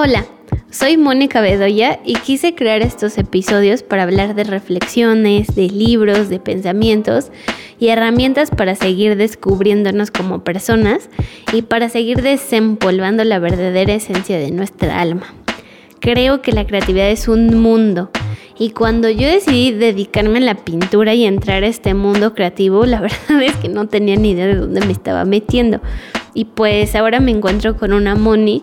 Hola, soy Mónica Bedoya y quise crear estos episodios para hablar de reflexiones, de libros, de pensamientos y herramientas para seguir descubriéndonos como personas y para seguir desempolvando la verdadera esencia de nuestra alma. Creo que la creatividad es un mundo y cuando yo decidí dedicarme a la pintura y entrar a este mundo creativo, la verdad es que no tenía ni idea de dónde me estaba metiendo. Y pues ahora me encuentro con una Moni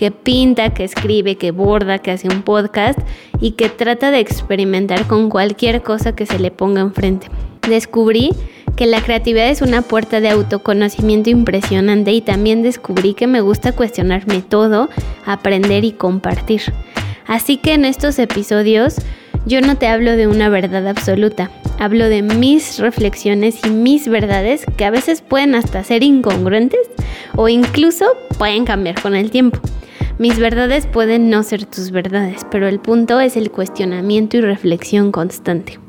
que pinta, que escribe, que borda, que hace un podcast y que trata de experimentar con cualquier cosa que se le ponga enfrente. Descubrí que la creatividad es una puerta de autoconocimiento impresionante y también descubrí que me gusta cuestionarme todo, aprender y compartir. Así que en estos episodios yo no te hablo de una verdad absoluta, hablo de mis reflexiones y mis verdades que a veces pueden hasta ser incongruentes o incluso pueden cambiar con el tiempo. Mis verdades pueden no ser tus verdades, pero el punto es el cuestionamiento y reflexión constante.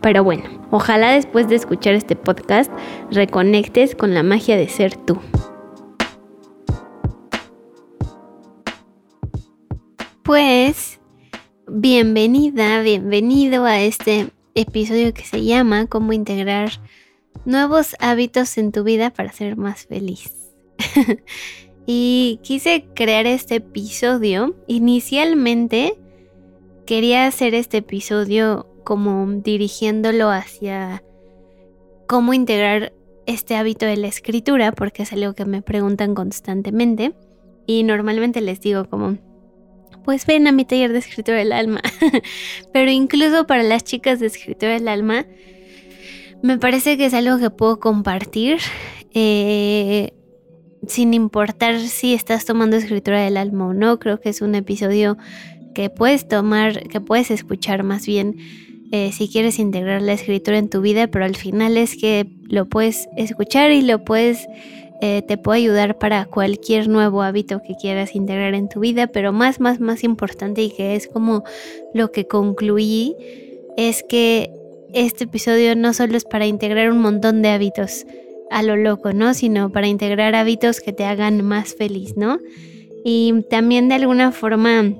Pero bueno, ojalá después de escuchar este podcast reconectes con la magia de ser tú. Pues, bienvenida, bienvenido a este episodio que se llama Cómo integrar nuevos hábitos en tu vida para ser más feliz. y quise crear este episodio. Inicialmente quería hacer este episodio como dirigiéndolo hacia cómo integrar este hábito de la escritura, porque es algo que me preguntan constantemente. Y normalmente les digo como, pues ven a mi taller de escritura del alma. Pero incluso para las chicas de escritura del alma, me parece que es algo que puedo compartir. Eh, sin importar si estás tomando escritura del alma o no, creo que es un episodio que puedes tomar, que puedes escuchar más bien eh, si quieres integrar la escritura en tu vida, pero al final es que lo puedes escuchar y lo puedes, eh, te puede ayudar para cualquier nuevo hábito que quieras integrar en tu vida, pero más, más, más importante y que es como lo que concluí, es que este episodio no solo es para integrar un montón de hábitos, a lo loco, ¿no? Sino para integrar hábitos que te hagan más feliz, ¿no? Y también de alguna forma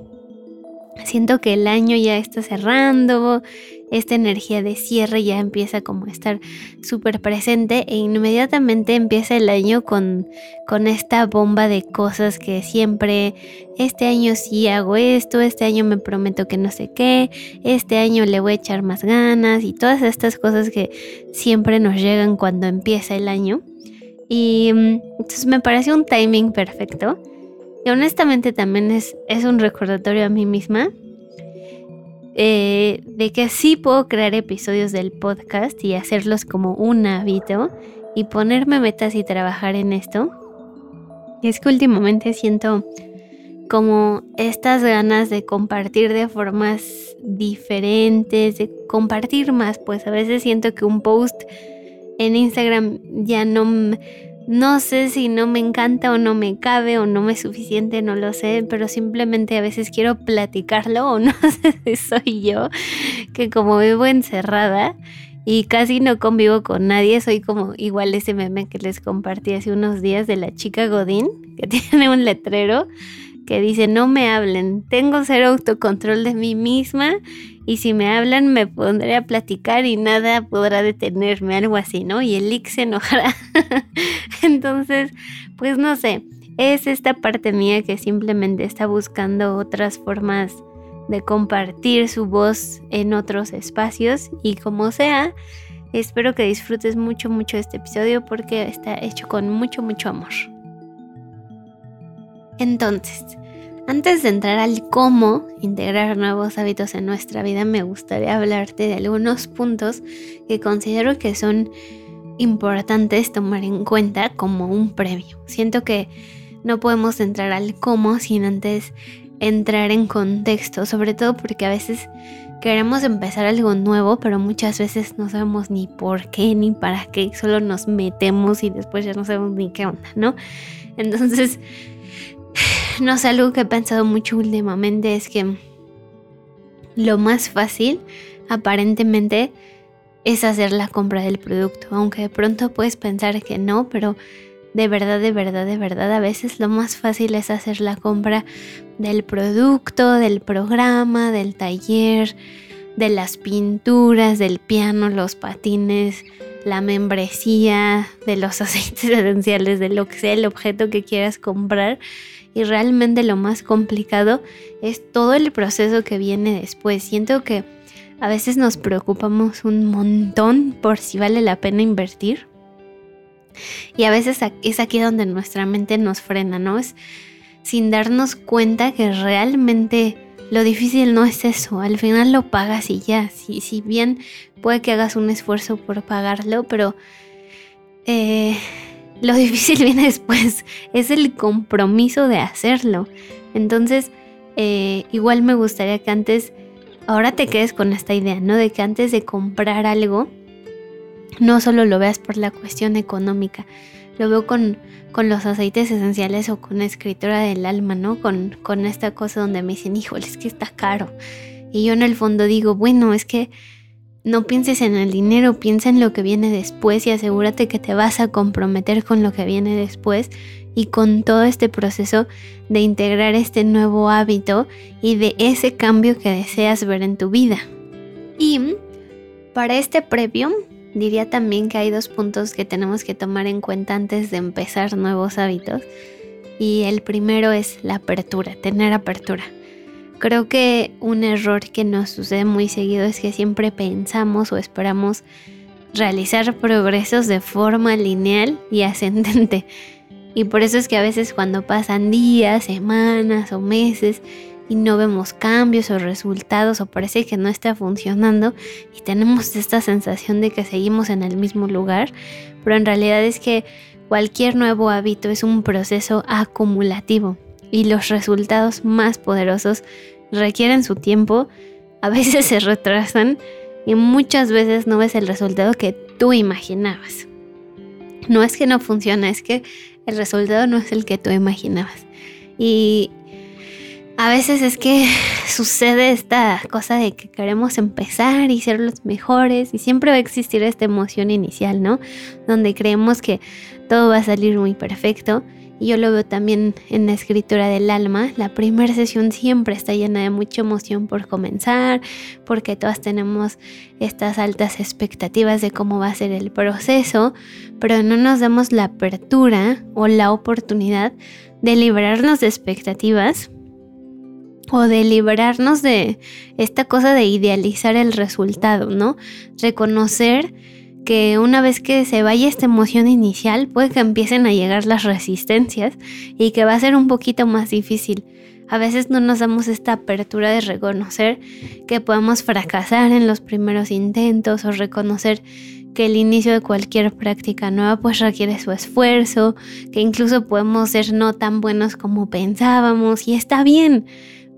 siento que el año ya está cerrando, esta energía de cierre ya empieza como a estar súper presente e inmediatamente empieza el año con, con esta bomba de cosas que siempre, este año sí hago esto, este año me prometo que no sé qué, este año le voy a echar más ganas y todas estas cosas que siempre nos llegan cuando empieza el año. Y mm, entonces me parece un timing perfecto. Y honestamente también es, es un recordatorio a mí misma eh, de que sí puedo crear episodios del podcast y hacerlos como un hábito y ponerme metas y trabajar en esto. Y es que últimamente siento como estas ganas de compartir de formas diferentes, de compartir más, pues a veces siento que un post en Instagram ya no no sé si no me encanta o no me cabe o no me es suficiente, no lo sé, pero simplemente a veces quiero platicarlo o no sé si soy yo, que como vivo encerrada y casi no convivo con nadie, soy como igual ese meme que les compartí hace unos días de la chica Godín, que tiene un letrero que dice no me hablen, tengo cero autocontrol de mí misma y si me hablan me pondré a platicar y nada podrá detenerme, algo así, ¿no? Y el Lick se enojará. Entonces, pues no sé, es esta parte mía que simplemente está buscando otras formas de compartir su voz en otros espacios y como sea, espero que disfrutes mucho, mucho este episodio porque está hecho con mucho, mucho amor. Entonces, antes de entrar al cómo integrar nuevos hábitos en nuestra vida, me gustaría hablarte de algunos puntos que considero que son importantes tomar en cuenta como un previo. Siento que no podemos entrar al cómo sin antes entrar en contexto, sobre todo porque a veces queremos empezar algo nuevo, pero muchas veces no sabemos ni por qué ni para qué, solo nos metemos y después ya no sabemos ni qué onda, ¿no? Entonces, no sé, algo que he pensado mucho últimamente es que lo más fácil, aparentemente, es hacer la compra del producto. Aunque de pronto puedes pensar que no, pero de verdad, de verdad, de verdad, a veces lo más fácil es hacer la compra del producto, del programa, del taller, de las pinturas, del piano, los patines, la membresía, de los aceites esenciales, de lo que sea el objeto que quieras comprar. Y realmente lo más complicado es todo el proceso que viene después. Siento que a veces nos preocupamos un montón por si vale la pena invertir. Y a veces es aquí donde nuestra mente nos frena, ¿no? Es sin darnos cuenta que realmente lo difícil no es eso, al final lo pagas y ya, si, si bien puede que hagas un esfuerzo por pagarlo, pero eh, lo difícil viene después, es el compromiso de hacerlo. Entonces, eh, igual me gustaría que antes, ahora te quedes con esta idea, ¿no? De que antes de comprar algo, no solo lo veas por la cuestión económica, lo veo con, con los aceites esenciales o con escritura del alma, ¿no? Con, con esta cosa donde me dicen, híjole, es que está caro. Y yo en el fondo digo, bueno, es que no pienses en el dinero, piensa en lo que viene después y asegúrate que te vas a comprometer con lo que viene después y con todo este proceso de integrar este nuevo hábito y de ese cambio que deseas ver en tu vida. Y para este previo Diría también que hay dos puntos que tenemos que tomar en cuenta antes de empezar nuevos hábitos. Y el primero es la apertura, tener apertura. Creo que un error que nos sucede muy seguido es que siempre pensamos o esperamos realizar progresos de forma lineal y ascendente. Y por eso es que a veces cuando pasan días, semanas o meses y no vemos cambios o resultados o parece que no está funcionando y tenemos esta sensación de que seguimos en el mismo lugar, pero en realidad es que cualquier nuevo hábito es un proceso acumulativo y los resultados más poderosos requieren su tiempo, a veces se retrasan y muchas veces no ves el resultado que tú imaginabas. No es que no funcione, es que el resultado no es el que tú imaginabas. Y a veces es que sucede esta cosa de que queremos empezar y ser los mejores y siempre va a existir esta emoción inicial, ¿no? Donde creemos que todo va a salir muy perfecto. Y yo lo veo también en la escritura del alma. La primera sesión siempre está llena de mucha emoción por comenzar, porque todas tenemos estas altas expectativas de cómo va a ser el proceso, pero no nos damos la apertura o la oportunidad de liberarnos de expectativas o de liberarnos de esta cosa de idealizar el resultado, ¿no? Reconocer que una vez que se vaya esta emoción inicial, puede que empiecen a llegar las resistencias y que va a ser un poquito más difícil. A veces no nos damos esta apertura de reconocer que podemos fracasar en los primeros intentos o reconocer que el inicio de cualquier práctica nueva pues requiere su esfuerzo, que incluso podemos ser no tan buenos como pensábamos y está bien.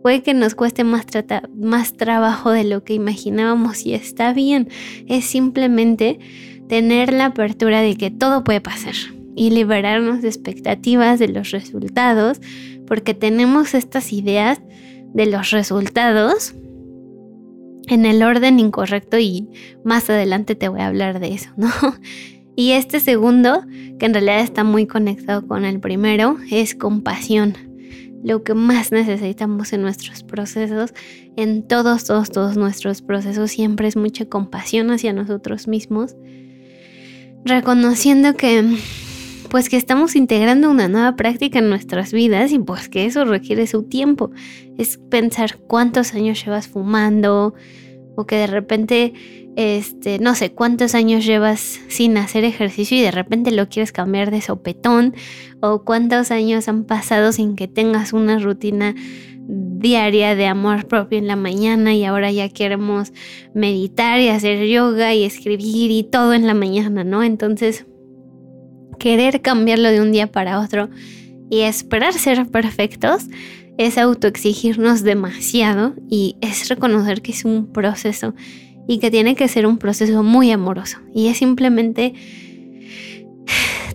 Puede que nos cueste más, más trabajo de lo que imaginábamos y está bien. Es simplemente tener la apertura de que todo puede pasar y liberarnos de expectativas de los resultados, porque tenemos estas ideas de los resultados en el orden incorrecto y más adelante te voy a hablar de eso, ¿no? Y este segundo, que en realidad está muy conectado con el primero, es compasión lo que más necesitamos en nuestros procesos, en todos, todos, todos nuestros procesos, siempre es mucha compasión hacia nosotros mismos, reconociendo que pues que estamos integrando una nueva práctica en nuestras vidas y pues que eso requiere su tiempo. Es pensar cuántos años llevas fumando o que de repente este, no sé cuántos años llevas sin hacer ejercicio y de repente lo quieres cambiar de sopetón, o cuántos años han pasado sin que tengas una rutina diaria de amor propio en la mañana y ahora ya queremos meditar y hacer yoga y escribir y todo en la mañana, ¿no? Entonces, querer cambiarlo de un día para otro y esperar ser perfectos es autoexigirnos demasiado y es reconocer que es un proceso y que tiene que ser un proceso muy amoroso. Y es simplemente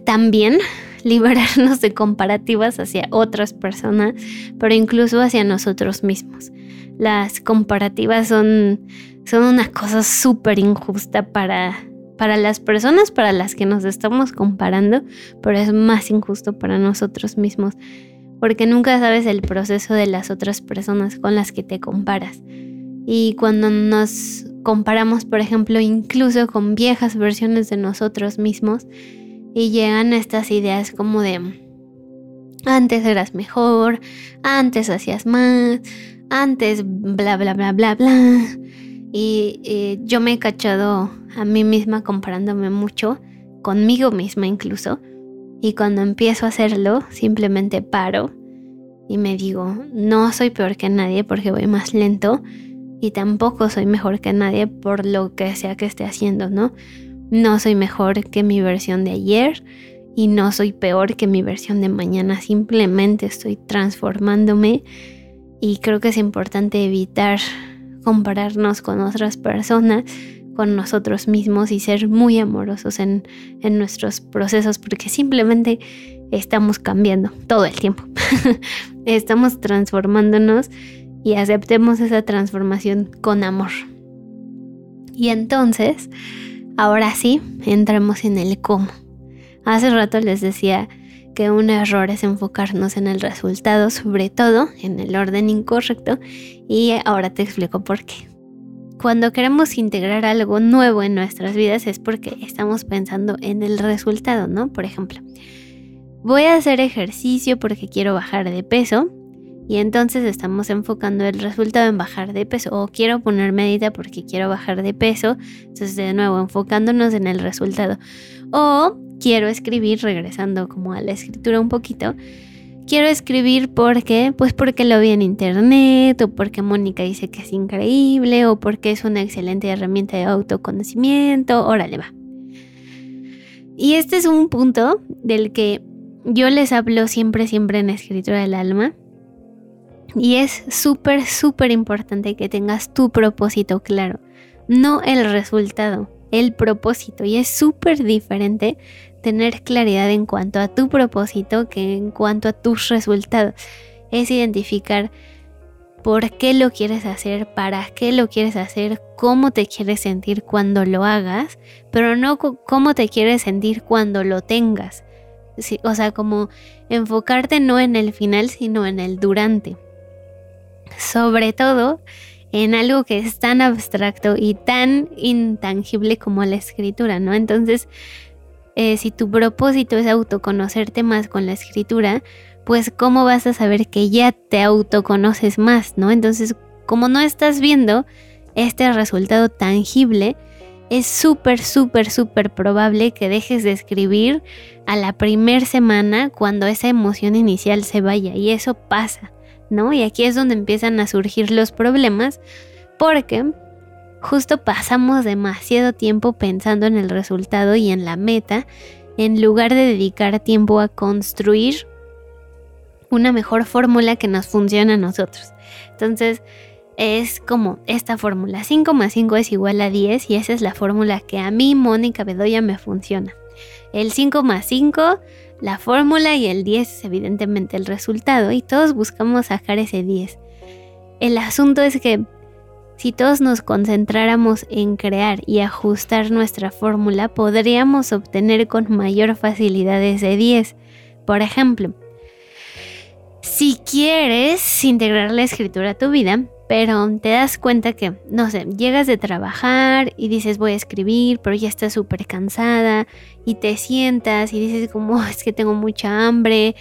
también liberarnos de comparativas hacia otras personas, pero incluso hacia nosotros mismos. Las comparativas son, son una cosa súper injusta para para las personas para las que nos estamos comparando, pero es más injusto para nosotros mismos, porque nunca sabes el proceso de las otras personas con las que te comparas. Y cuando nos comparamos, por ejemplo, incluso con viejas versiones de nosotros mismos, y llegan estas ideas como de, antes eras mejor, antes hacías más, antes bla, bla, bla, bla, bla. Y yo me he cachado a mí misma comparándome mucho, conmigo misma incluso. Y cuando empiezo a hacerlo, simplemente paro y me digo, no soy peor que nadie porque voy más lento y tampoco soy mejor que nadie por lo que sea que esté haciendo, ¿no? No soy mejor que mi versión de ayer y no soy peor que mi versión de mañana, simplemente estoy transformándome y creo que es importante evitar compararnos con otras personas, con nosotros mismos y ser muy amorosos en, en nuestros procesos porque simplemente estamos cambiando todo el tiempo. estamos transformándonos y aceptemos esa transformación con amor. Y entonces, ahora sí, entramos en el cómo. Hace rato les decía que un error es enfocarnos en el resultado, sobre todo en el orden incorrecto, y ahora te explico por qué. Cuando queremos integrar algo nuevo en nuestras vidas es porque estamos pensando en el resultado, ¿no? Por ejemplo, voy a hacer ejercicio porque quiero bajar de peso y entonces estamos enfocando el resultado en bajar de peso o quiero poner medida porque quiero bajar de peso, entonces de nuevo enfocándonos en el resultado. O quiero escribir, regresando como a la escritura un poquito, quiero escribir porque, pues porque lo vi en internet, o porque Mónica dice que es increíble, o porque es una excelente herramienta de autoconocimiento, órale va. Y este es un punto del que yo les hablo siempre, siempre en escritura del alma. Y es súper, súper importante que tengas tu propósito claro, no el resultado el propósito y es súper diferente tener claridad en cuanto a tu propósito que en cuanto a tus resultados. Es identificar por qué lo quieres hacer, para qué lo quieres hacer, cómo te quieres sentir cuando lo hagas, pero no cómo te quieres sentir cuando lo tengas. o sea, como enfocarte no en el final, sino en el durante. Sobre todo, en algo que es tan abstracto y tan intangible como la escritura, ¿no? Entonces, eh, si tu propósito es autoconocerte más con la escritura, pues cómo vas a saber que ya te autoconoces más, ¿no? Entonces, como no estás viendo este resultado tangible, es súper, súper, súper probable que dejes de escribir a la primer semana cuando esa emoción inicial se vaya. Y eso pasa. ¿No? Y aquí es donde empiezan a surgir los problemas porque justo pasamos demasiado tiempo pensando en el resultado y en la meta en lugar de dedicar tiempo a construir una mejor fórmula que nos funcione a nosotros. Entonces, es como esta fórmula. 5 más 5 es igual a 10 y esa es la fórmula que a mí, Mónica Bedoya, me funciona. El 5 más 5 la fórmula y el 10 es evidentemente el resultado y todos buscamos sacar ese 10. El asunto es que si todos nos concentráramos en crear y ajustar nuestra fórmula, podríamos obtener con mayor facilidad ese 10. Por ejemplo, si quieres integrar la escritura a tu vida, pero te das cuenta que, no sé, llegas de trabajar y dices voy a escribir, pero ya estás súper cansada y te sientas y dices como es que tengo mucha hambre,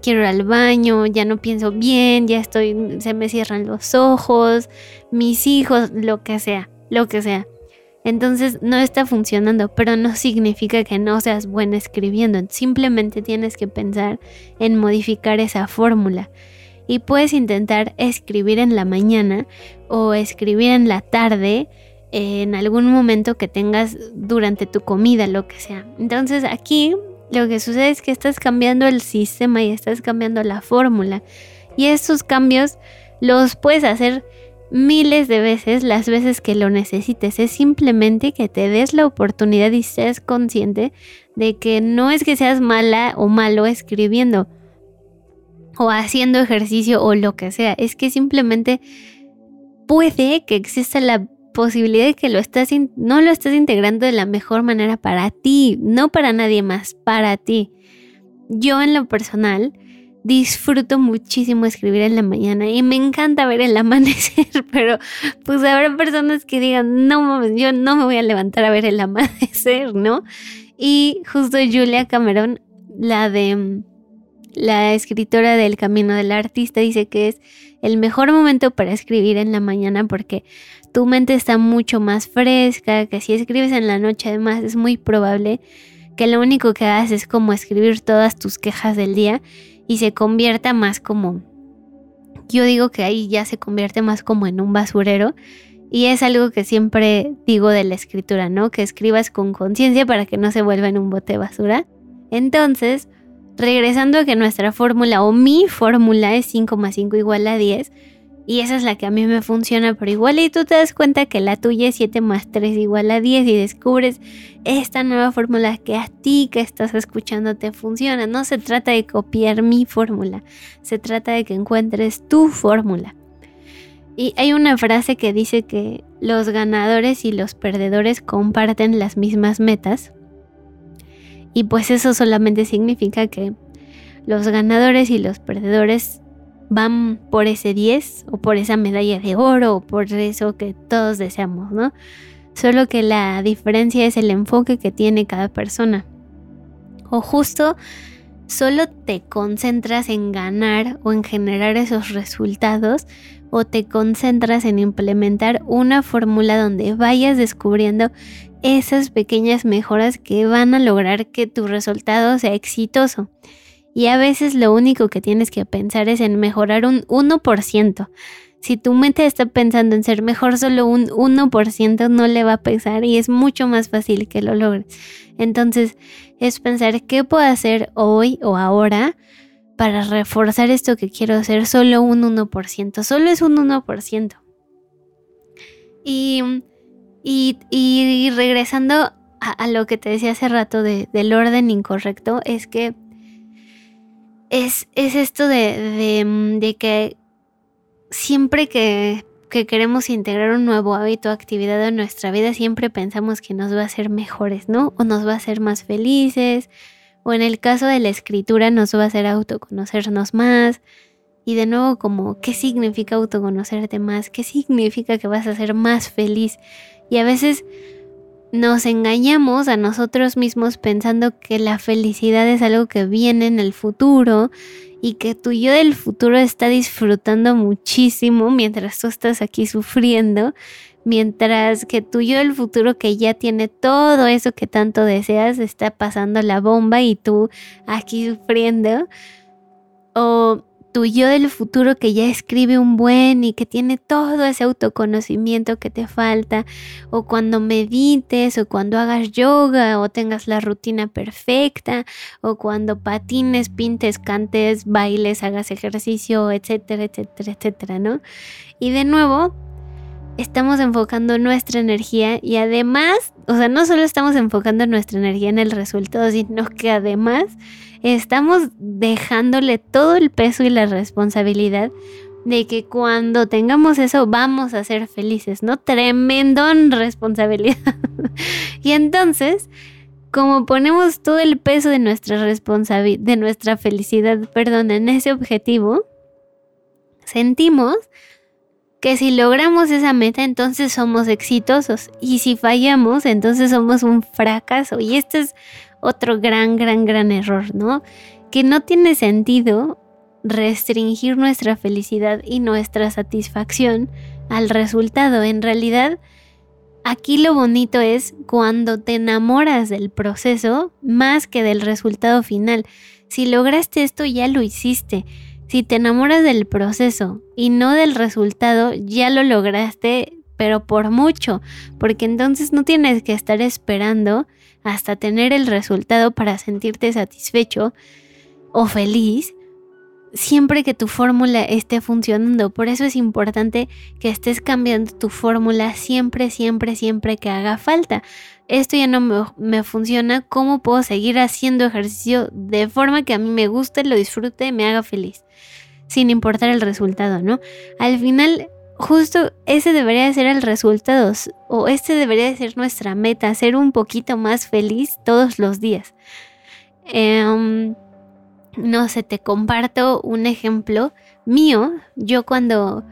quiero ir al baño, ya no pienso bien, ya estoy, se me cierran los ojos, mis hijos, lo que sea, lo que sea. Entonces no está funcionando, pero no significa que no seas buena escribiendo, simplemente tienes que pensar en modificar esa fórmula y puedes intentar escribir en la mañana o escribir en la tarde en algún momento que tengas durante tu comida, lo que sea. Entonces aquí lo que sucede es que estás cambiando el sistema y estás cambiando la fórmula. Y estos cambios los puedes hacer miles de veces, las veces que lo necesites. Es simplemente que te des la oportunidad y seas consciente de que no es que seas mala o malo escribiendo o haciendo ejercicio o lo que sea. Es que simplemente puede que exista la posibilidad de que lo estás no lo estás integrando de la mejor manera para ti, no para nadie más, para ti. Yo en lo personal disfruto muchísimo escribir en la mañana y me encanta ver el amanecer, pero pues habrá personas que digan, no, yo no me voy a levantar a ver el amanecer, ¿no? Y justo Julia Cameron, la de la escritora del Camino del Artista, dice que es el mejor momento para escribir en la mañana porque tu mente está mucho más fresca, que si escribes en la noche además es muy probable que lo único que hagas es como escribir todas tus quejas del día y se convierta más como, yo digo que ahí ya se convierte más como en un basurero y es algo que siempre digo de la escritura, ¿no? Que escribas con conciencia para que no se vuelva en un bote de basura. Entonces, regresando a que nuestra fórmula o mi fórmula es 5 más 5 igual a 10, y esa es la que a mí me funciona, pero igual y tú te das cuenta que la tuya es 7 más 3 igual a 10 y descubres esta nueva fórmula que a ti que estás escuchando te funciona. No se trata de copiar mi fórmula, se trata de que encuentres tu fórmula. Y hay una frase que dice que los ganadores y los perdedores comparten las mismas metas. Y pues eso solamente significa que los ganadores y los perdedores van por ese 10 o por esa medalla de oro o por eso que todos deseamos, ¿no? Solo que la diferencia es el enfoque que tiene cada persona. O justo solo te concentras en ganar o en generar esos resultados o te concentras en implementar una fórmula donde vayas descubriendo esas pequeñas mejoras que van a lograr que tu resultado sea exitoso. Y a veces lo único que tienes que pensar es en mejorar un 1%. Si tu mente está pensando en ser mejor, solo un 1% no le va a pesar y es mucho más fácil que lo logres. Entonces, es pensar qué puedo hacer hoy o ahora para reforzar esto que quiero hacer solo un 1%. Solo es un 1%. Y, y, regresando a, lo que te decía hace rato del orden incorrecto, es que es, esto de, de, que siempre que, que, queremos integrar un nuevo hábito o actividad en nuestra vida, siempre pensamos que nos va a hacer mejores, ¿no? O nos va a hacer más felices, o en el caso de la escritura nos va a hacer autoconocernos más. Y de nuevo, como, ¿qué significa autoconocerte más? ¿Qué significa que vas a ser más feliz? Y a veces nos engañamos a nosotros mismos pensando que la felicidad es algo que viene en el futuro y que tu yo del futuro está disfrutando muchísimo mientras tú estás aquí sufriendo, mientras que tu yo del futuro que ya tiene todo eso que tanto deseas está pasando la bomba y tú aquí sufriendo. O tu yo del futuro que ya escribe un buen y que tiene todo ese autoconocimiento que te falta, o cuando medites, o cuando hagas yoga, o tengas la rutina perfecta, o cuando patines, pintes, cantes, bailes, hagas ejercicio, etcétera, etcétera, etcétera, ¿no? Y de nuevo, estamos enfocando nuestra energía y además, o sea, no solo estamos enfocando nuestra energía en el resultado, sino que además estamos dejándole todo el peso y la responsabilidad de que cuando tengamos eso vamos a ser felices, ¿no? Tremendo responsabilidad. y entonces, como ponemos todo el peso de nuestra responsabilidad, de nuestra felicidad, perdón, en ese objetivo, sentimos que si logramos esa meta, entonces somos exitosos. Y si fallamos, entonces somos un fracaso. Y este es otro gran, gran, gran error, ¿no? Que no tiene sentido restringir nuestra felicidad y nuestra satisfacción al resultado. En realidad, aquí lo bonito es cuando te enamoras del proceso más que del resultado final. Si lograste esto, ya lo hiciste. Si te enamoras del proceso y no del resultado, ya lo lograste, pero por mucho, porque entonces no tienes que estar esperando hasta tener el resultado para sentirte satisfecho o feliz siempre que tu fórmula esté funcionando. Por eso es importante que estés cambiando tu fórmula siempre, siempre, siempre que haga falta. Esto ya no me, funciona, ¿cómo puedo seguir haciendo ejercicio de forma que a mí me guste, lo disfrute, me haga feliz? Sin importar el resultado, ¿no? Al final justo ese debería ser el resultado o este debería ser nuestra meta, ser un poquito más feliz todos los días. Em, no sé, te comparto un ejemplo mío. Yo cuando,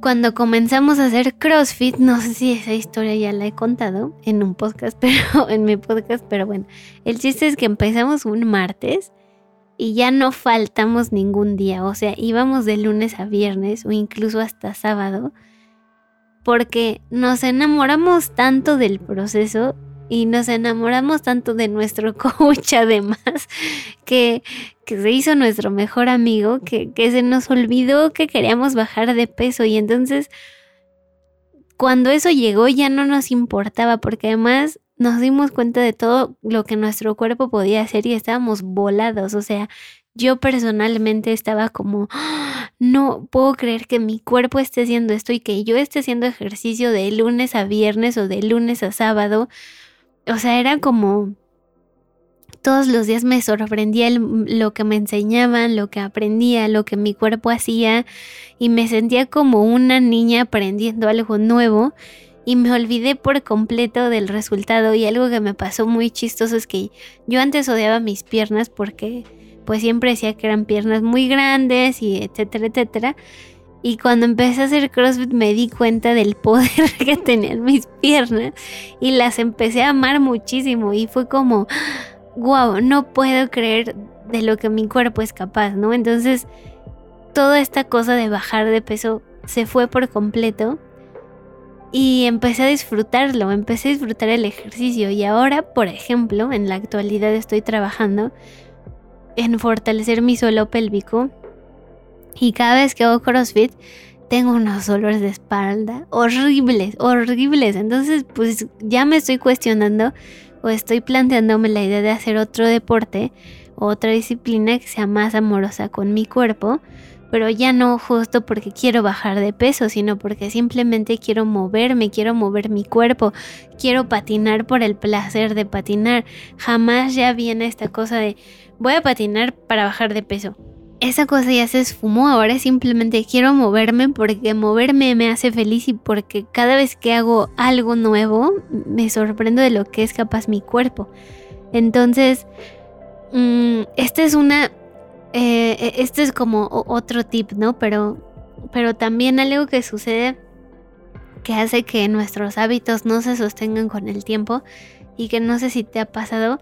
cuando comenzamos a hacer CrossFit, no sé si esa historia ya la he contado en un podcast, pero en mi podcast, pero bueno, el chiste es que empezamos un martes y ya no faltamos ningún día, o sea, íbamos de lunes a viernes o incluso hasta sábado, porque nos enamoramos tanto del proceso y nos enamoramos tanto de nuestro coach además, que, que se hizo nuestro mejor amigo, que, que se nos olvidó que queríamos bajar de peso y entonces cuando eso llegó ya no nos importaba porque además nos dimos cuenta de todo lo que nuestro cuerpo podía hacer y estábamos volados. O sea, yo personalmente estaba como, ¡Ah! no puedo creer que mi cuerpo esté haciendo esto y que yo esté haciendo ejercicio de lunes a viernes o de lunes a sábado. O sea, era como todos los días me sorprendía lo que me enseñaban, lo que aprendía, lo que mi cuerpo hacía y me sentía como una niña aprendiendo algo nuevo y me olvidé por completo del resultado y algo que me pasó muy chistoso es que yo antes odiaba mis piernas porque pues siempre decía que eran piernas muy grandes y etcétera, etcétera. Y cuando empecé a hacer CrossFit me di cuenta del poder que tenían mis piernas y las empecé a amar muchísimo y fue como, wow, no puedo creer de lo que mi cuerpo es capaz, ¿no? Entonces, toda esta cosa de bajar de peso se fue por completo y empecé a disfrutarlo, empecé a disfrutar el ejercicio y ahora, por ejemplo, en la actualidad estoy trabajando en fortalecer mi suelo pélvico y cada vez que hago CrossFit tengo unos dolores de espalda horribles, horribles. Entonces, pues ya me estoy cuestionando o estoy planteándome la idea de hacer otro deporte, otra disciplina que sea más amorosa con mi cuerpo pero ya no justo porque quiero bajar de peso, sino porque simplemente quiero moverme, quiero mover mi cuerpo, quiero patinar por el placer de patinar. Jamás ya viene esta cosa de voy a patinar para bajar de peso. Esa cosa ya se esfumó, ahora simplemente quiero moverme porque moverme me hace feliz y porque cada vez que hago algo nuevo me sorprendo de lo que es capaz mi cuerpo. Entonces, mm, esta es una eh, e, este es como otro tip, ¿no? Pero, pero también algo que sucede que hace que nuestros hábitos no se sostengan con el tiempo y que no sé si te ha pasado,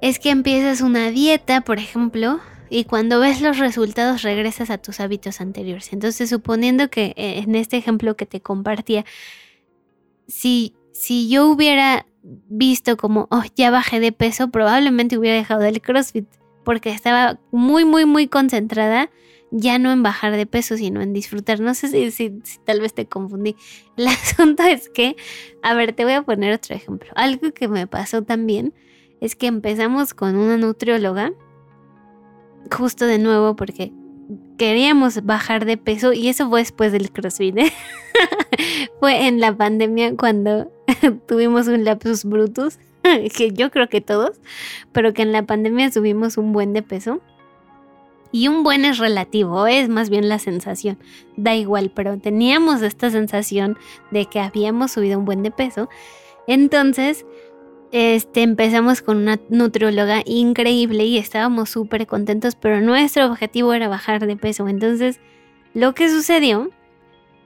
es que empiezas una dieta, por ejemplo, y cuando ves los resultados regresas a tus hábitos anteriores. Entonces, suponiendo que eh, en este ejemplo que te compartía, si, si yo hubiera visto como, oh, ya bajé de peso, probablemente hubiera dejado el CrossFit porque estaba muy, muy, muy concentrada ya no en bajar de peso, sino en disfrutar. No sé si, si, tal vez te confundí. El asunto es que, a ver, te voy a poner otro ejemplo. Algo que me pasó también es que empezamos con una nutrióloga, justo de nuevo porque queríamos bajar de peso y eso fue después del CrossFit. ¿eh? fue en la pandemia cuando tuvimos un lapsus brutus que yo creo que todos, pero que en la pandemia subimos un buen de peso. Y un buen es relativo, es más bien la sensación. Da igual, pero teníamos esta sensación de que habíamos subido un buen de peso. Entonces, este, empezamos con una nutrióloga increíble y estábamos súper contentos, pero nuestro objetivo era bajar de peso. Entonces, lo que sucedió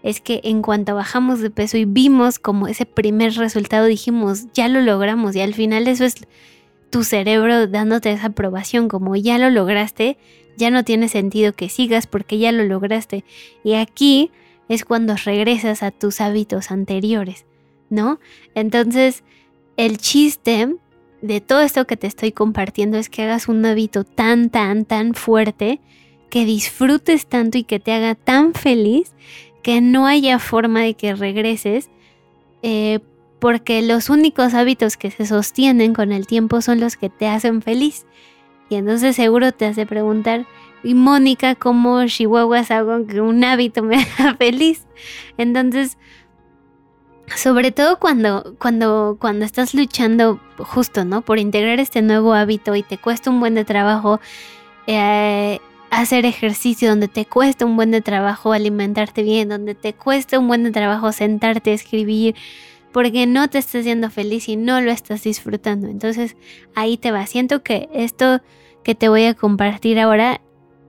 es que en cuanto bajamos de peso y vimos como ese primer resultado, dijimos, ya lo logramos y al final eso es tu cerebro dándote esa aprobación, como ya lo lograste, ya no tiene sentido que sigas porque ya lo lograste. Y aquí es cuando regresas a tus hábitos anteriores, ¿no? Entonces, el chiste de todo esto que te estoy compartiendo es que hagas un hábito tan, tan, tan fuerte, que disfrutes tanto y que te haga tan feliz que no haya forma de que regreses, eh, porque los únicos hábitos que se sostienen con el tiempo son los que te hacen feliz. Y entonces seguro te hace preguntar, y Mónica, ¿cómo chihuahuas hago que un hábito me haga feliz? Entonces, sobre todo cuando, cuando, cuando estás luchando justo, ¿no? Por integrar este nuevo hábito y te cuesta un buen de trabajo, eh, hacer ejercicio, donde te cuesta un buen de trabajo alimentarte bien, donde te cuesta un buen de trabajo sentarte a escribir, porque no te estás siendo feliz y no lo estás disfrutando. Entonces ahí te va. Siento que esto que te voy a compartir ahora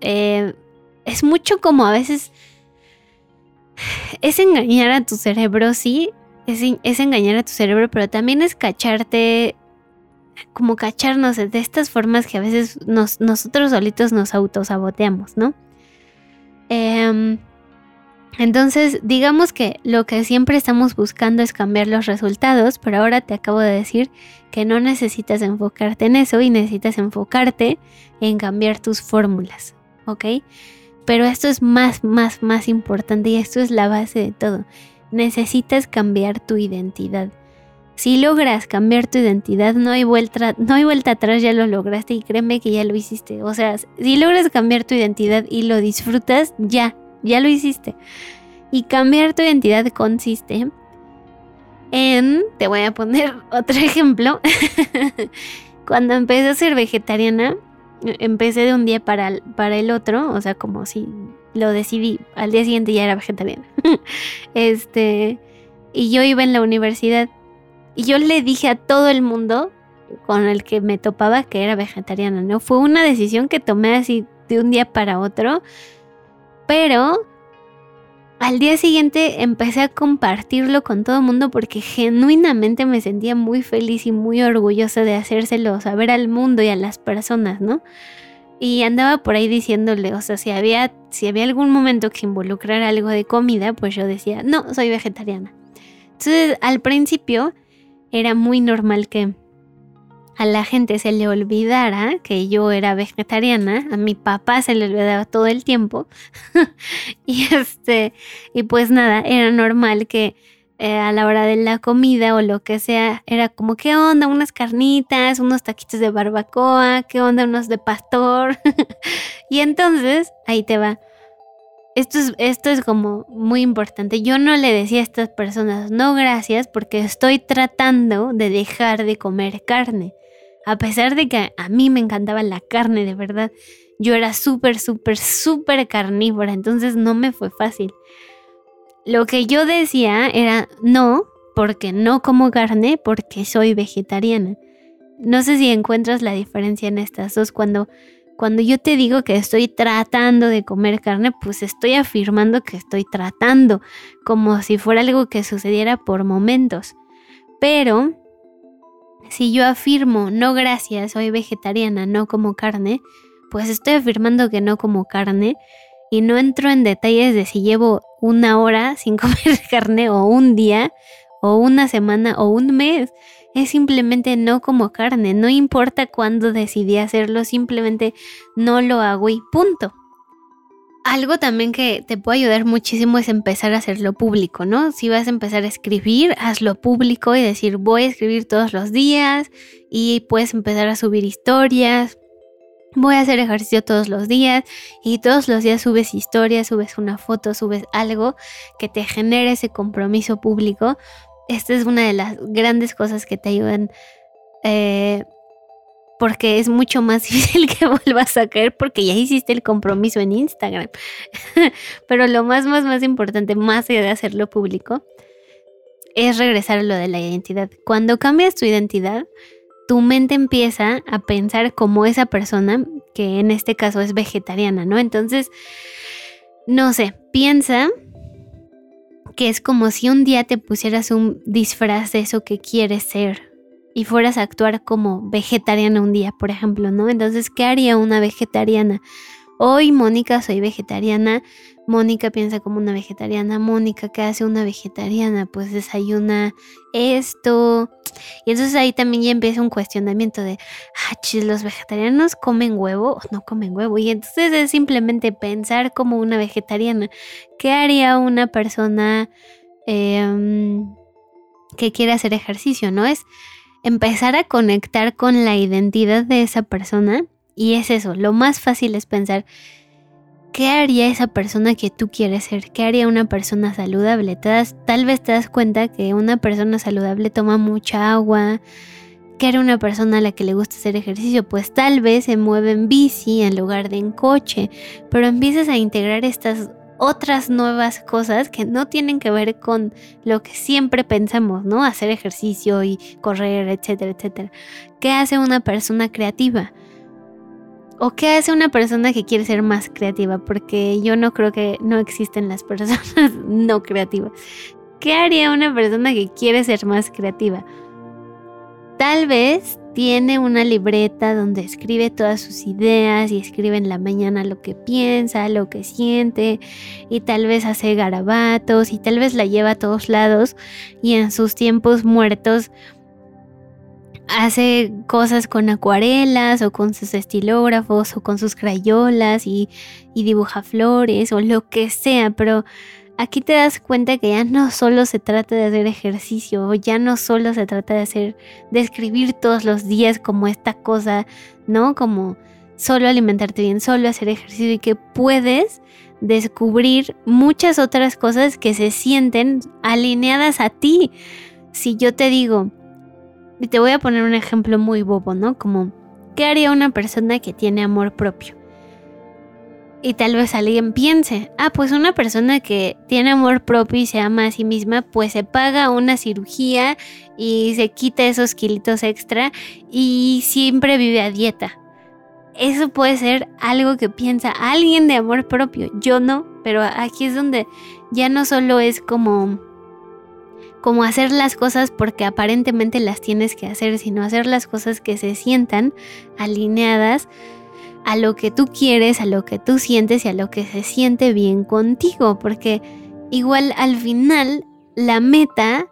eh, es mucho como a veces es engañar a tu cerebro, sí, es, engañar a tu cerebro, pero también es cacharte, como cacharnos de estas formas que a veces nosotros solitos nos autosaboteamos, ¿no? Eh, entonces, digamos que lo que siempre estamos buscando es cambiar los resultados, pero ahora te acabo de decir que no necesitas enfocarte en eso y necesitas enfocarte en cambiar tus fórmulas, ¿ok? Pero esto es más, más, más importante y esto es la base de todo. Necesitas cambiar tu identidad. Si logras cambiar tu identidad, no hay vuelta, no hay vuelta atrás, ya lo lograste y créeme que ya lo hiciste. O sea, si logras cambiar tu identidad y lo disfrutas, ya, ya lo hiciste. Y cambiar tu identidad consiste en, te voy a poner otro ejemplo, cuando empecé a ser vegetariana, empecé de un día para, para el otro, o sea, como si lo decidí, al día siguiente ya era vegetariana. este, y yo iba en la universidad y yo le dije a todo el mundo con el que me topaba que era vegetariana, ¿no? Fue una decisión que tomé así de un día para otro pero al día siguiente empecé a compartirlo con todo el mundo porque genuinamente me sentía muy feliz y muy orgullosa de hacérselo saber al mundo y a las personas, ¿no? Y andaba por ahí diciéndole, o sea, si había, si había algún momento que involucrara algo de comida, pues yo decía, no, soy vegetariana. Entonces, al principio era muy normal que a la gente se le olvidara que yo era vegetariana, a mi papá se le olvidaba todo el tiempo. y este, y pues nada, era normal que eh, a la hora de la comida o lo que sea, era como, ¿qué onda? Unas carnitas, unos taquitos de barbacoa, ¿qué onda? Unos de pastor. y entonces, ahí te va. Esto es, esto es como muy importante. Yo no le decía a estas personas, no gracias, porque estoy tratando de dejar de comer carne. A pesar de que a mí me encantaba la carne, de verdad, yo era súper, súper, súper carnívora, entonces no me fue fácil. Lo que yo decía era no, porque no como carne, porque soy vegetariana. No sé si encuentras la diferencia en estas dos. Cuando, cuando yo te digo que estoy tratando de comer carne, pues estoy afirmando que estoy tratando, como si fuera algo que sucediera por momentos. Pero si yo afirmo, no gracias, soy vegetariana, no como carne, pues estoy afirmando que no como carne y no entro en detalles de si llevo una hora sin comer carne o un día o una semana o un mes. Es simplemente no como carne, no importa cuándo decidí hacerlo, simplemente no lo hago y punto. Algo también que te puede ayudar muchísimo es empezar a hacerlo público, ¿no? Si vas a empezar a escribir, hazlo público y decir voy a escribir todos los días y puedes empezar a subir historias. Voy a hacer ejercicio todos los días y todos los días subes historias, subes una foto, subes algo que te genere ese compromiso público. Esta es una de las grandes cosas que te ayudan eh, porque es mucho más difícil que vuelvas a caer porque ya hiciste el compromiso en Instagram. Pero lo más, más, más importante, más allá de hacerlo público, es regresar a lo de la identidad. Cuando cambias tu identidad, tu mente empieza a pensar como esa persona, que en este caso es vegetariana, ¿no? Entonces, no sé, piensa que es como si un día te pusieras un disfraz de eso que quieres ser y fueras a actuar como vegetariana un día, por ejemplo, ¿no? Entonces, ¿qué haría una vegetariana? Hoy, Mónica, soy vegetariana. Mónica piensa como una vegetariana. Mónica, ¿qué hace una vegetariana? Pues desayuna esto. Y entonces ahí también ya empieza un cuestionamiento de, ah, ¿los vegetarianos comen huevo o no comen huevo? Y entonces es simplemente pensar como una vegetariana. ¿Qué haría una persona em, que quiere hacer ejercicio? ¿No? Es empezar a conectar con la identidad de esa persona. Y es eso, lo más fácil es pensar, ¿qué haría esa persona que tú quieres ser? ¿Qué haría una persona saludable? tal vez te das cuenta que una persona saludable toma mucha agua, ¿Qué hará una persona a la que le gusta hacer ejercicio? Pues tal vez se mueve en bici en lugar de en coche, pero empiezas a integrar estas otras nuevas cosas que no tienen que ver con lo que siempre pensamos, ¿no? Hacer ejercicio y correr, etcétera, etcétera. ¿Qué hace una persona creativa? ¿O qué hace una persona que quiere ser más creativa? Porque yo no creo que no existen las personas no creativas. ¿Qué haría una persona que quiere ser más creativa? Tal vez tiene una libreta donde escribe todas sus ideas y escribe en la mañana lo que piensa, lo que siente y tal vez hace garabatos y tal vez la lleva a todos lados y en sus tiempos muertos hace cosas con acuarelas o con sus estilógrafos o con sus crayolas y, y dibuja flores o lo que sea, pero aquí te das cuenta que ya no solo se trata de hacer ejercicio, o ya no solo se trata de hacer, de escribir todos los días como esta cosa, ¿no? Como solo alimentarte bien, solo hacer ejercicio y que puedes descubrir muchas otras cosas que se sienten alineadas a ti. Si yo te digo, y te voy a poner un ejemplo muy bobo, ¿no? Como, ¿qué haría una persona que tiene amor propio? Y tal vez alguien piense, ah, pues una persona que tiene amor propio y se ama a sí misma, pues se paga una cirugía y se quita esos kilitos extra y siempre vive a dieta. Eso puede ser algo que piensa alguien de amor propio. Yo no, pero aquí es donde ya no solo es como como hacer las cosas porque aparentemente las tienes que hacer, sino hacer las cosas que se sientan alineadas a lo que tú quieres, a lo que tú sientes y a lo que se siente bien contigo, porque igual al final la meta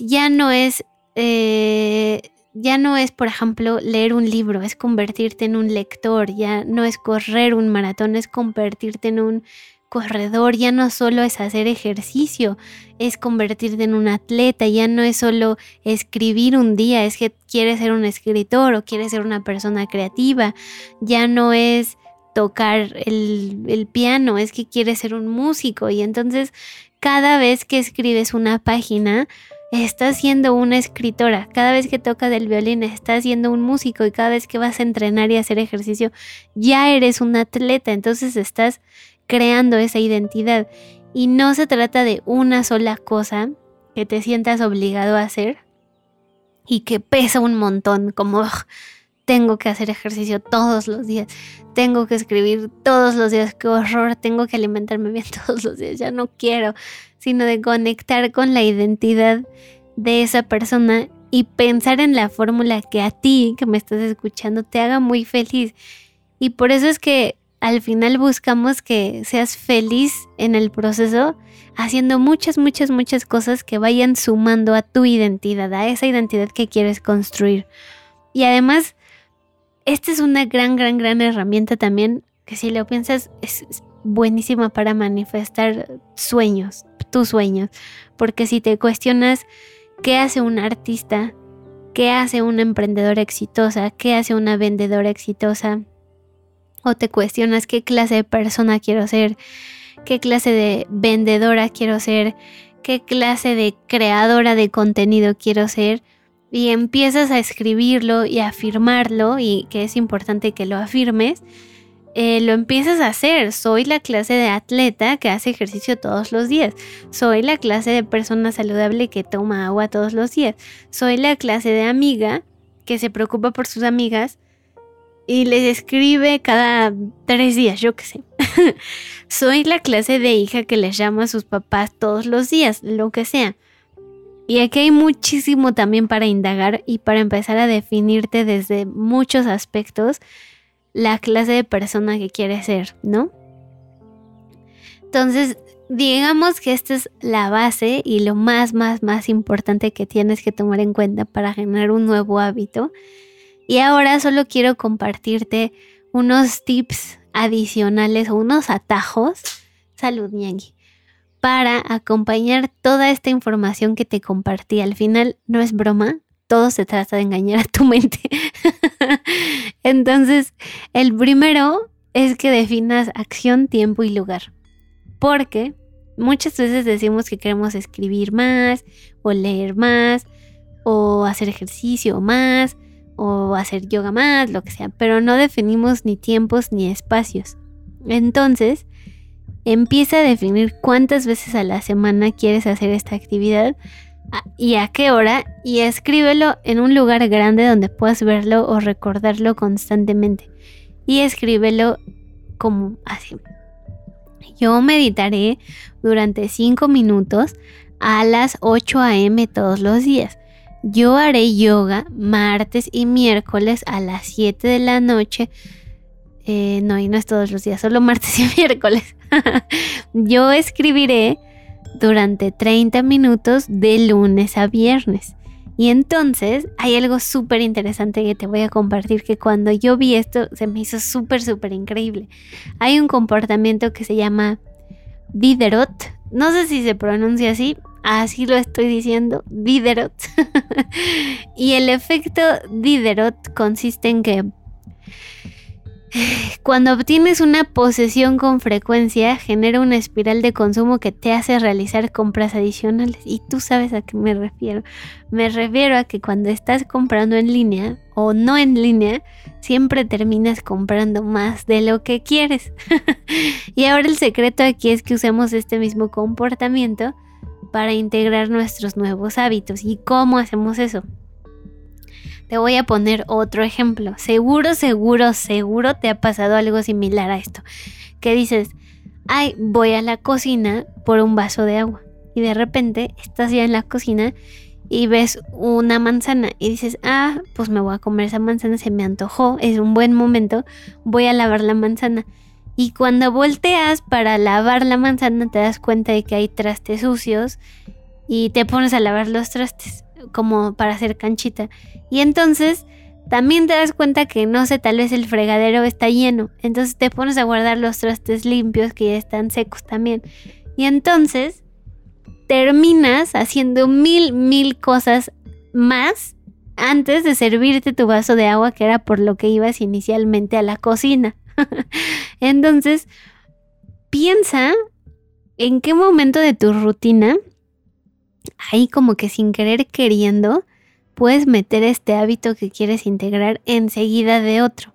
ya no es, eh, ya no es, por ejemplo, leer un libro, es convertirte en un lector, ya no es correr un maratón, es convertirte en un corredor ya no solo es hacer ejercicio, es convertirte en un atleta, ya no es solo escribir un día, es que quieres ser un escritor o quieres ser una persona creativa, ya no es tocar el, piano, es que quieres ser un músico y entonces cada vez que escribes una página, estás siendo una escritora. Cada vez que tocas el violín, estás siendo un músico y cada vez que vas a entrenar y hacer ejercicio, ya eres un atleta. Entonces estás creando esa identidad. Y no se trata de una sola cosa que te sientas obligado a hacer y que pesa un montón, como tengo que hacer ejercicio todos los días, tengo que escribir todos los días, qué horror, tengo que alimentarme bien todos los días, ya no quiero, sino de conectar con la identidad de esa persona y pensar en la fórmula que a ti, que me estás escuchando, te haga muy feliz. Y por eso es que al final buscamos que seas feliz en el proceso, haciendo muchas, muchas, muchas cosas que vayan sumando a tu identidad, a esa identidad que quieres construir. Y además, esta es una gran, gran, gran herramienta también, que si lo piensas es buenísima para manifestar sueños, tus sueños, porque si te cuestionas qué hace un artista, qué hace una emprendedora exitosa, qué hace una vendedora exitosa, o te cuestionas qué clase de persona quiero ser, qué clase de vendedora quiero ser, qué clase de creadora de contenido quiero ser y empiezas a escribirlo y a afirmarlo y que es importante que lo afirmes, eh, lo empiezas a hacer. Soy la clase de atleta que hace ejercicio todos los días. Soy la clase de persona saludable que toma agua todos los días. Soy la clase de amiga que se preocupa por sus amigas y les escribe cada tres días, yo qué sé. Soy la clase de hija que les llama a sus papás todos los días, lo que sea. Y aquí hay muchísimo también para indagar y para empezar a definirte desde muchos aspectos la clase de persona que quieres ser, ¿no? Entonces, digamos que esta es la base y lo más, más, más importante que tienes que tomar en cuenta para generar un nuevo hábito. Y ahora solo quiero compartirte unos tips adicionales o unos atajos. Salud, Ñangui. Para acompañar toda esta información que te compartí. Al final no es broma, todo se trata de engañar a tu mente. Entonces, el primero es que definas acción, tiempo y lugar. Porque muchas veces decimos que queremos escribir más o leer más, o hacer ejercicio más, o hacer yoga más, lo que sea, pero no definimos ni tiempos ni espacios. Entonces, empieza a definir cuántas veces a la semana quieres hacer esta actividad y a qué hora y escríbelo en un lugar grande donde puedas verlo o recordarlo constantemente. Y escríbelo como así. Yo meditaré durante 5 minutos a las 8 a.m. todos los días. Yo haré yoga martes y miércoles a las 7 de la noche. Eh, no, y no es todos los días, solo martes y miércoles. Yo escribiré durante 30 minutos de lunes a viernes. Y entonces hay algo súper interesante que te voy a compartir que cuando yo vi esto se me hizo súper, súper increíble. Hay un comportamiento que se llama Diderot. No sé si se pronuncia así, así lo estoy diciendo, Diderot. y el efecto Diderot consiste en que cuando obtienes una posesión con frecuencia, genera una espiral de consumo que te hace realizar compras adicionales. Y tú sabes a qué me refiero. Me refiero a que cuando estás comprando en línea o no en línea, siempre terminas comprando más de lo que quieres. y ahora el secreto aquí es que usemos este mismo comportamiento para integrar nuestros nuevos hábitos. ¿Y cómo hacemos eso? Te voy a poner otro ejemplo. Seguro, seguro, seguro te ha pasado algo similar a esto. Que dices, ay, voy a la cocina por un vaso de agua. Y de repente estás ya en la cocina y ves una manzana y dices, ah, pues me voy a comer esa manzana, se me antojó, es un buen momento, voy a lavar la manzana. Y cuando volteas para lavar la manzana te das cuenta de que hay trastes sucios y te pones a lavar los trastes como para hacer canchita. Y entonces también te das cuenta que no sé, tal vez el fregadero está lleno. Entonces te pones a guardar los trastes limpios que ya están secos también. Y entonces terminas haciendo mil, mil cosas más antes de servirte tu vaso de agua, que era por lo que ibas inicialmente a la cocina. entonces, piensa en qué momento de tu rutina ahí como que sin querer queriendo, puedes meter este hábito que quieres integrar enseguida de otro.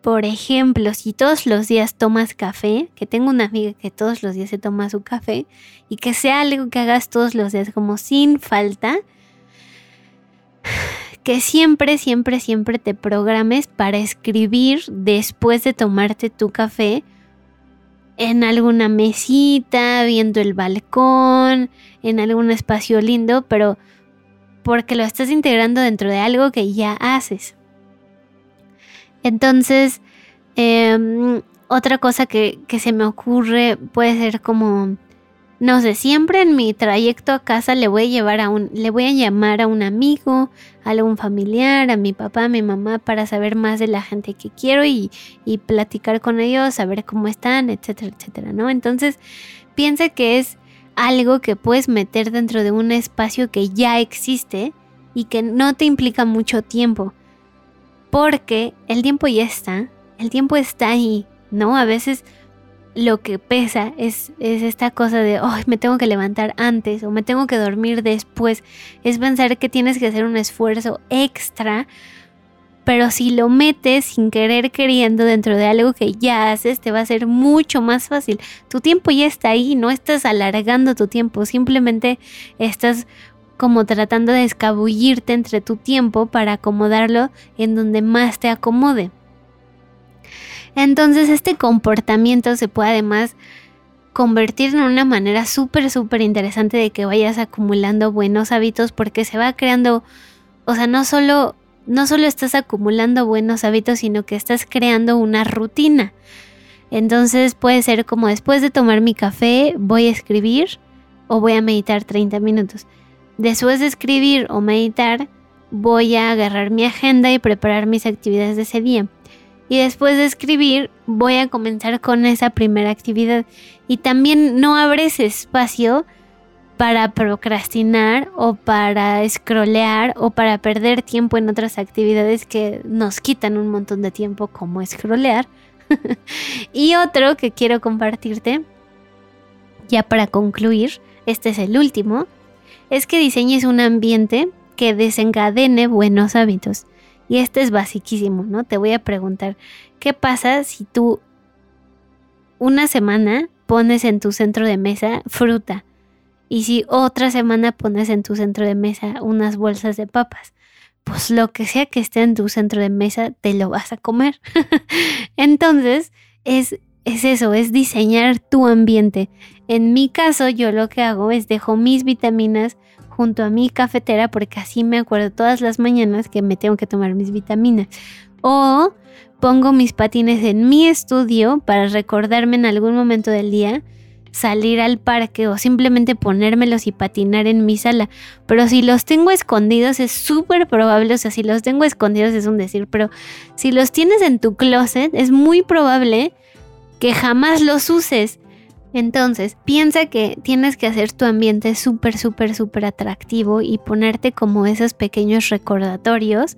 Por ejemplo, si todos los días tomas café, que tengo una amiga que todos los días se toma su café, y que sea algo que hagas todos los días como sin falta, que siempre, siempre, siempre te programes para escribir después de tomarte tu café en alguna mesita, viendo el balcón, en algún espacio lindo, pero porque lo estás integrando dentro de algo que ya haces. Entonces, em, otra cosa que, que se me ocurre puede ser como no sé, siempre en mi trayecto a casa le voy a llevar a un, le voy a llamar a un amigo, a algún familiar, a mi papá, a mi mamá, para saber más de la gente que quiero y, y platicar con ellos, saber cómo están, etcétera, etcétera, ¿no? Entonces, piensa que es algo que puedes meter dentro de un espacio que ya existe y que no te implica mucho tiempo. Porque el tiempo ya está, el tiempo está ahí, ¿no? A veces lo que pesa es, es esta cosa de, oh, me tengo que levantar antes o me tengo que dormir después. Es pensar que tienes que hacer un esfuerzo extra, pero si lo metes sin querer queriendo dentro de algo que ya haces, te va a ser mucho más fácil. Tu tiempo ya está ahí, no estás alargando tu tiempo, simplemente estás como tratando de escabullirte entre tu tiempo para acomodarlo en donde más te acomode. Entonces este comportamiento se puede además convertir en una manera súper, súper interesante de que vayas acumulando buenos hábitos porque se va creando, o sea, no solo, no solo estás acumulando buenos hábitos, sino que estás creando una rutina. Entonces puede ser como después de tomar mi café voy a escribir o voy a meditar 30 minutos. Después de escribir o meditar voy a agarrar mi agenda y preparar mis actividades de ese día y después de escribir voy a comenzar con esa primera actividad. Y también no abres espacio para procrastinar o para scrollear o para perder tiempo en otras actividades que nos quitan un montón de tiempo como scrollear. y otro que quiero compartirte, ya para concluir, este es el último, es que diseñes un ambiente que desencadene buenos hábitos. Y este es basiquísimo, ¿no? Te voy a preguntar, ¿qué pasa si tú una semana pones en tu centro de mesa fruta? Y si otra semana pones en tu centro de mesa unas bolsas de papas, pues lo que sea que esté en tu centro de mesa, te lo vas a comer. Entonces, es, es eso, es diseñar tu ambiente. En mi caso, yo lo que hago es dejo mis vitaminas junto a mi cafetera porque así me acuerdo todas las mañanas que me tengo que tomar mis vitaminas. O pongo mis patines en mi estudio para recordarme en algún momento del día salir al parque o simplemente ponérmelos y patinar en mi sala. Pero si los tengo escondidos es súper probable, o sea, si los tengo escondidos es un decir, pero si los tienes en tu closet es muy probable que jamás los uses. Entonces, piensa que tienes que hacer tu ambiente súper, súper, súper atractivo y ponerte como esos pequeños recordatorios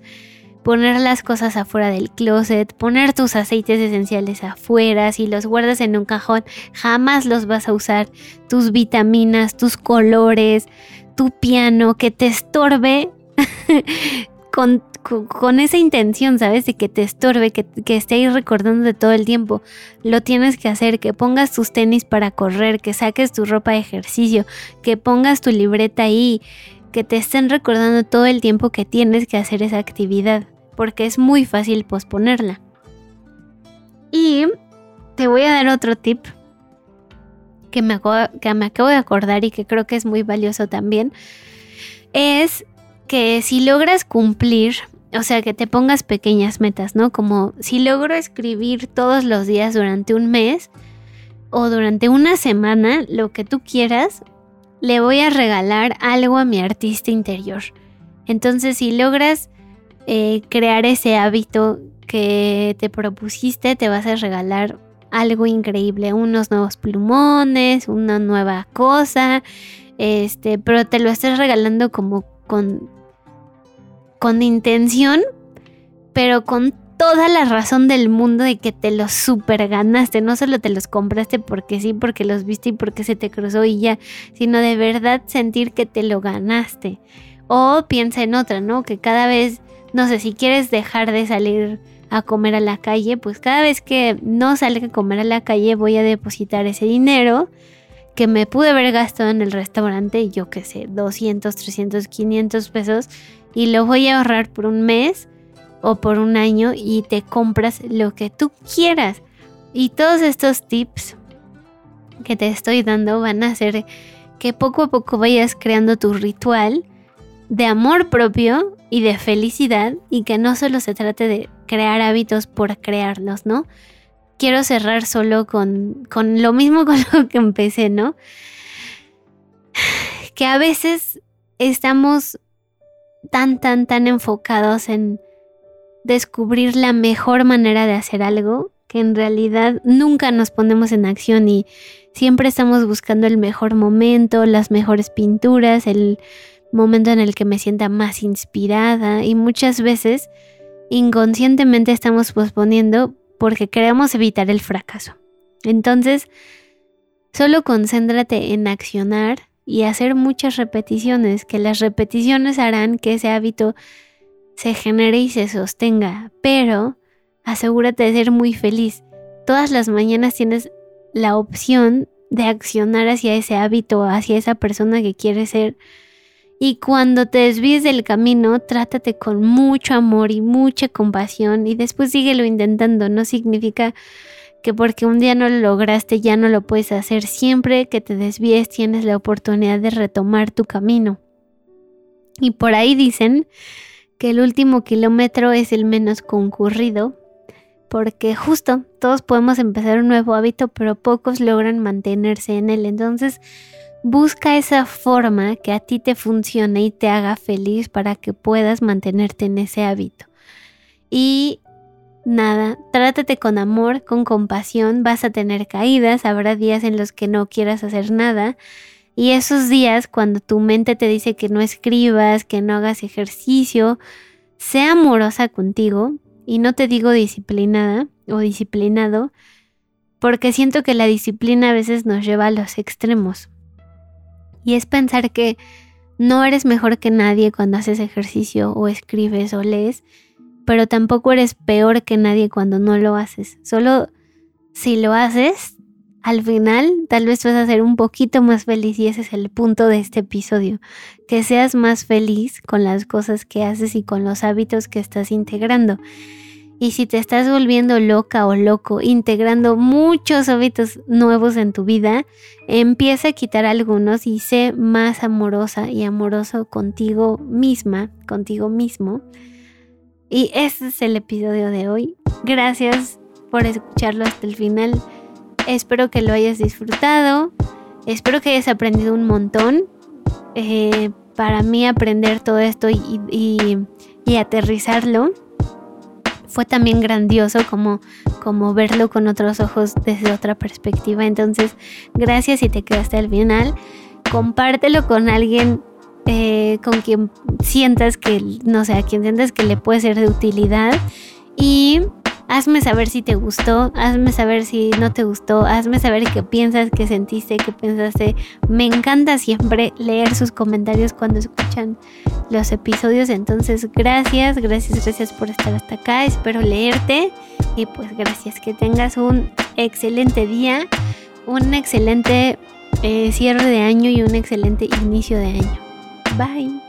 poner las cosas afuera del closet, poner tus aceites esenciales afuera, si los guardas en un cajón, jamás los vas a usar, tus vitaminas, tus colores, tu piano, que te estorbe con, esa intención, ¿sabes? De que te estorbe, que, que esté ahí todo el tiempo. Lo tienes que hacer, que pongas tus tenis para correr, que saques tu ropa de ejercicio, que pongas tu libreta ahí que te estén recordando todo el tiempo que tienes que hacer esa actividad, porque es muy fácil posponerla. Y te voy a dar otro tip que me, que me acabo de acordar y que creo que es muy valioso también. Es que si logras cumplir, o sea, que te pongas pequeñas metas, ¿no? Como si logro escribir todos los días durante un mes o durante una semana, lo que tú quieras, le voy a regalar algo a mi artista interior. Entonces, si logras eh, crear ese hábito que te propusiste, te vas a regalar algo increíble, unos nuevos plumones, una nueva cosa, este, pero te lo estás regalando como con, con intención, pero con toda la razón del mundo de que te los super ganaste. No solo te los compraste porque sí, porque los viste y porque se te cruzó y ya, sino de verdad sentir que te lo ganaste. O piensa en otra, ¿no? Que cada vez, no sé, si quieres dejar de salir a comer a la calle, pues cada vez que no salga a comer a la calle voy a depositar ese dinero que me pude haber gastado en el restaurante, yo qué sé, 200, 300, 500 pesos, y lo voy a ahorrar por un mes o por un año y te compras lo que tú quieras. Y todos estos tips que te estoy dando van a hacer que poco a poco vayas creando tu ritual de amor propio y de felicidad y que no solo se trate de crear hábitos por crearlos, ¿no? Quiero cerrar solo con, con lo mismo con lo que empecé, ¿no? Que a veces estamos tan, tan, tan enfocados en descubrir la mejor manera de hacer algo que en realidad nunca nos ponemos en acción y siempre estamos buscando el mejor momento, las mejores pinturas, el momento en el que me sienta más inspirada y muchas veces inconscientemente estamos posponiendo porque queremos evitar el fracaso. Entonces, solo concéntrate en accionar y hacer muchas repeticiones, que las repeticiones harán que ese hábito se genere y se sostenga, pero asegúrate de ser muy feliz. Todas las mañanas tienes la opción de accionar hacia ese hábito, hacia esa persona que quieres ser. Y cuando te desvíes del camino, trátate con mucho amor y mucha compasión y después síguelo intentando. No significa que porque un día no lo lograste ya no lo puedes hacer. Siempre que te desvíes tienes la oportunidad de retomar tu camino. Y por ahí dicen que el último kilómetro es el menos concurrido, porque justo todos podemos empezar un nuevo hábito, pero pocos logran mantenerse en él. Entonces, busca esa forma que a ti te funcione y te haga feliz para que puedas mantenerte en ese hábito. Y nada, trátate con amor, con compasión, vas a tener caídas, habrá días en los que no quieras hacer nada y esos días cuando tu mente te dice que no escribas, que no hagas ejercicio, sea amorosa contigo y no te digo disciplinada o disciplinado, porque siento que la disciplina a veces nos lleva a los extremos. Y es pensar que No eres mejor que nadie cuando haces ejercicio o escribes o lees, pero tampoco eres peor que nadie cuando no lo haces. Solo si lo haces, al final tal vez vas a ser un poquito más feliz y ese es el punto de este episodio, que seas más feliz con las cosas que haces y con los hábitos que estás integrando. Y si te estás volviendo loca o loco, integrando muchos hábitos nuevos en tu vida, empieza a quitar algunos y sé más amorosa y amoroso contigo misma, contigo mismo. Y ese es el episodio de hoy. Gracias por escucharlo hasta el final. Espero que lo hayas disfrutado. Espero que hayas aprendido un montón. Eh, para mí aprender todo esto y, aterrizarlo fue también grandioso como, como verlo con otros ojos desde otra perspectiva. Entonces, gracias si te quedaste al final. Compártelo con alguien eh, con quien sientas que, no sé, a quien sientas que le puede ser de utilidad. Y Hazme saber si te gustó, hazme saber si no te gustó, hazme saber qué piensas, qué sentiste, qué pensaste. Me encanta siempre leer sus comentarios cuando escuchan los episodios. Entonces, gracias, gracias, gracias por estar hasta acá. Espero leerte y pues gracias. Que tengas un excelente día, un excelente eh, cierre de año y un excelente inicio de año. Bye.